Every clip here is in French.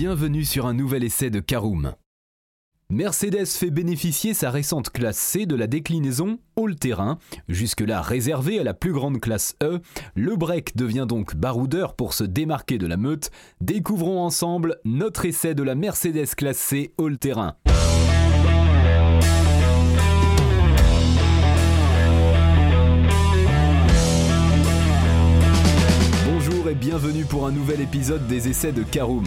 bienvenue sur un nouvel essai de Caroom. Mercedes fait bénéficier sa récente classe C de la déclinaison all-terrain, jusque-là réservée à la plus grande classe E. Le break devient donc baroudeur pour se démarquer de la meute. Découvrons ensemble notre essai de la Mercedes classe C all-terrain. Bonjour et bienvenue pour un nouvel épisode des essais de Caroom.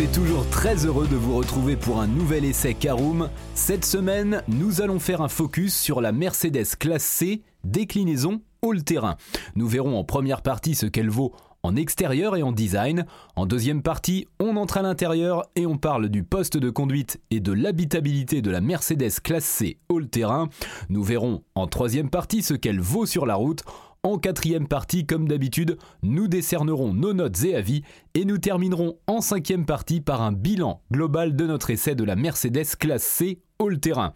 Et toujours très heureux de vous retrouver pour un nouvel essai Caroom. Cette semaine, nous allons faire un focus sur la Mercedes classe C déclinaison all-terrain. Nous verrons en première partie ce qu'elle vaut en extérieur et en design. En deuxième partie, on entre à l'intérieur et on parle du poste de conduite et de l'habitabilité de la Mercedes classe C all-terrain. Nous verrons en troisième partie ce qu'elle vaut sur la route. En quatrième partie, comme d'habitude, nous décernerons nos notes et avis et nous terminerons en cinquième partie par un bilan global de notre essai de la Mercedes classe C all-terrain.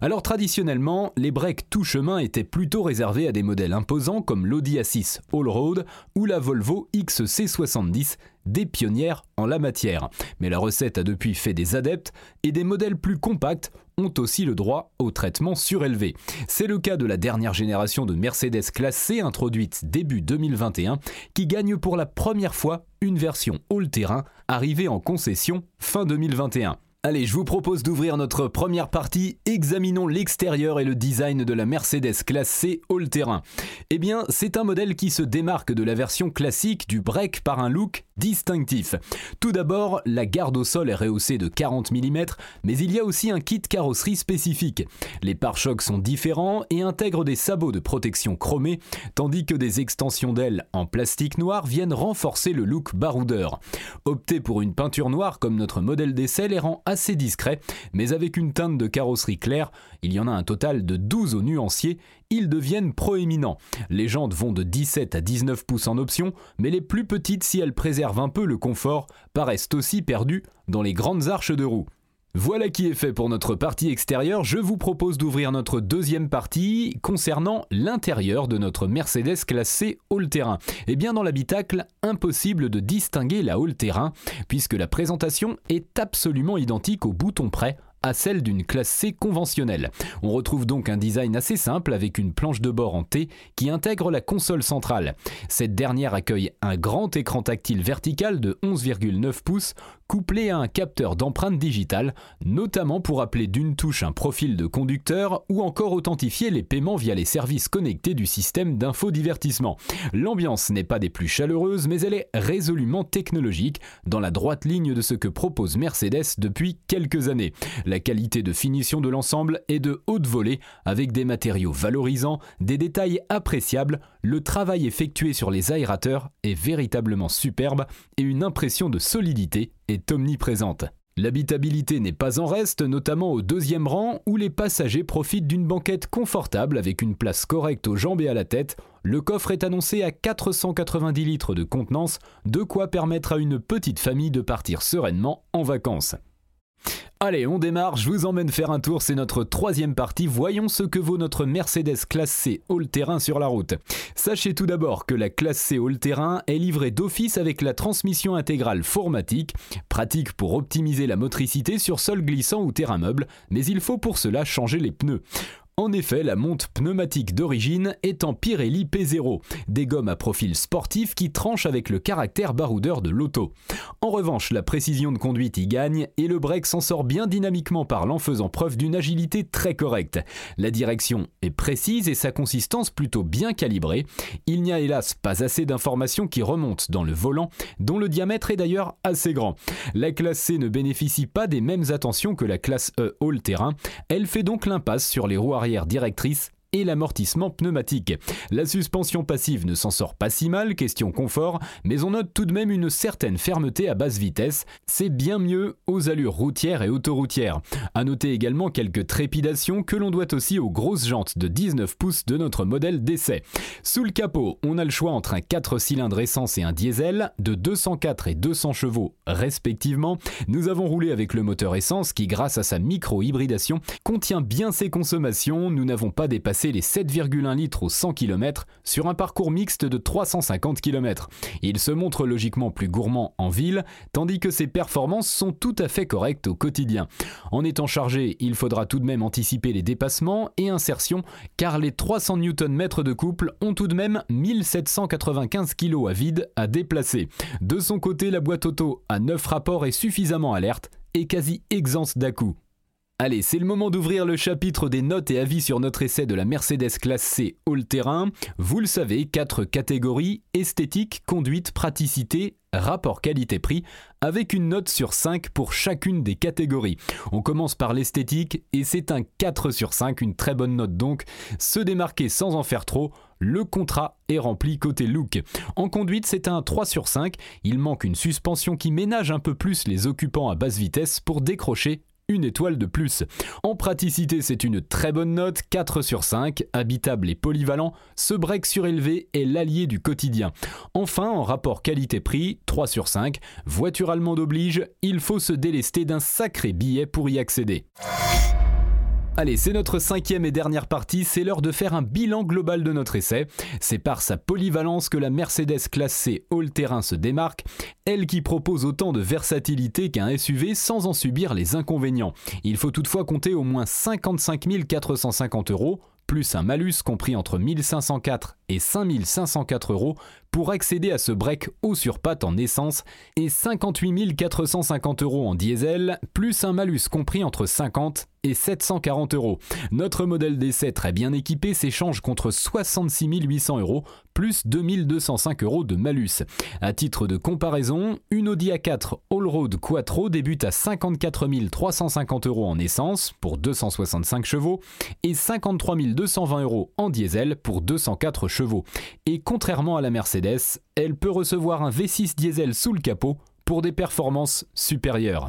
Alors traditionnellement, les breaks tout chemin étaient plutôt réservés à des modèles imposants comme l'Audi A6 All-Road ou la Volvo XC70, des pionnières en la matière. Mais la recette a depuis fait des adeptes et des modèles plus compacts ont aussi le droit au traitement surélevé. C'est le cas de la dernière génération de Mercedes classe C introduite début 2021 qui gagne pour la première fois une version all-terrain arrivée en concession fin 2021. Allez, je vous propose d'ouvrir notre première partie. Examinons l'extérieur et le design de la Mercedes classe C all-terrain. Eh bien, c'est un modèle qui se démarque de la version classique du break par un look distinctif. Tout d'abord, la garde au sol est rehaussée de 40 mm, mais il y a aussi un kit carrosserie spécifique. Les pare-chocs sont différents et intègrent des sabots de protection chromés, tandis que des extensions d'ailes en plastique noir viennent renforcer le look baroudeur. Opter pour une peinture noire comme notre modèle d'essai les rend discret, mais avec une teinte de carrosserie claire, il y en a un total de 12 au nuancier, ils deviennent proéminents. Les jantes vont de 17 à 19 pouces en option, mais les plus petites, si elles préservent un peu le confort, paraissent aussi perdues dans les grandes arches de roue. Voilà qui est fait pour notre partie extérieure. Je vous propose d'ouvrir notre deuxième partie concernant l'intérieur de notre Mercedes classée all-terrain. Et eh bien dans l'habitacle, impossible de distinguer la all-terrain puisque la présentation est absolument identique au bouton près à celle d'une classe C conventionnelle. On retrouve donc un design assez simple avec une planche de bord en T qui intègre la console centrale. Cette dernière accueille un grand écran tactile vertical de 11,9 pouces couplé à un capteur d'empreinte digitale, notamment pour appeler d'une touche un profil de conducteur ou encore authentifier les paiements via les services connectés du système d'infodivertissement. L'ambiance n'est pas des plus chaleureuses, mais elle est résolument technologique, dans la droite ligne de ce que propose Mercedes depuis quelques années. La qualité de finition de l'ensemble est de haute volée, avec des matériaux valorisants, des détails appréciables, le travail effectué sur les aérateurs est véritablement superbe et une impression de solidité est omniprésente. L'habitabilité n'est pas en reste, notamment au deuxième rang où les passagers profitent d'une banquette confortable avec une place correcte aux jambes et à la tête. Le coffre est annoncé à 490 litres de contenance, de quoi permettre à une petite famille de partir sereinement en vacances. Allez, on démarre, je vous emmène faire un tour, c'est notre troisième partie, voyons ce que vaut notre Mercedes classe C all-terrain sur la route. Sachez tout d'abord que la classe C all-terrain est livrée d'office avec la transmission intégrale formatique, pratique pour optimiser la motricité sur sol glissant ou terrain meuble, mais il faut pour cela changer les pneus. En effet, la monte pneumatique d'origine est en Pirelli P0, des gommes à profil sportif qui tranchent avec le caractère baroudeur de l'auto. En revanche, la précision de conduite y gagne et le break s'en sort bien dynamiquement parlant, faisant preuve d'une agilité très correcte. La direction est précise et sa consistance plutôt bien calibrée. Il n'y a hélas pas assez d'informations qui remontent dans le volant, dont le diamètre est d'ailleurs assez grand. La classe C ne bénéficie pas des mêmes attentions que la classe E all-terrain. Elle fait donc l'impasse sur les roues arrière directrice et l'amortissement pneumatique. La suspension passive ne s'en sort pas si mal, question confort, mais on note tout de même une certaine fermeté à basse vitesse. C'est bien mieux aux allures routières et autoroutières. À noter également quelques trépidations que l'on doit aussi aux grosses jantes de 19 pouces de notre modèle d'essai. Sous le capot, on a le choix entre un 4 cylindres essence et un diesel de 204 et 200 chevaux respectivement. Nous avons roulé avec le moteur essence qui, grâce à sa micro-hybridation, contient bien ses consommations. Nous n'avons pas dépassé les 7,1 litres au 100 km sur un parcours mixte de 350 km. Il se montre logiquement plus gourmand en ville, tandis que ses performances sont tout à fait correctes au quotidien. En étant chargé, il faudra tout de même anticiper les dépassements et insertions, car les 300 Nm de couple ont tout de même 1795 kg à vide à déplacer. De son côté, la boîte auto à 9 rapports est suffisamment alerte et quasi exempte dà Allez, c'est le moment d'ouvrir le chapitre des notes et avis sur notre essai de la Mercedes classe C all-terrain. Vous le savez, quatre catégories esthétique, conduite, praticité, rapport qualité-prix, avec une note sur 5 pour chacune des catégories. On commence par l'esthétique et c'est un 4 sur 5, une très bonne note donc. Se démarquer sans en faire trop, le contrat est rempli côté look. En conduite, c'est un 3 sur 5, il manque une suspension qui ménage un peu plus les occupants à basse vitesse pour décrocher une étoile de plus. En praticité, c'est une très bonne note, 4 sur 5, habitable et polyvalent, ce break surélevé est l'allié du quotidien. Enfin, en rapport qualité-prix, 3 sur 5, voiture allemande oblige, il faut se délester d'un sacré billet pour y accéder. Allez, c'est notre cinquième et dernière partie, c'est l'heure de faire un bilan global de notre essai. C'est par sa polyvalence que la Mercedes classe C all-terrain se démarque, elle qui propose autant de versatilité qu'un SUV sans en subir les inconvénients. Il faut toutefois compter au moins 55 450 euros, plus un malus compris entre 1504 et 5504 euros pour accéder à ce break haut sur patte en essence et 58 450 euros en diesel, plus un malus compris entre 50 et 740 euros. Notre modèle d'essai très bien équipé s'échange contre 66 800 euros plus 2205 euros de malus. À titre de comparaison, une Audi A4 Allroad Quattro débute à 54 350 euros en essence pour 265 chevaux et 53 220 euros en diesel pour 204 chevaux. Et contrairement à la Mercedes, elle peut recevoir un V6 diesel sous le capot pour des performances supérieures.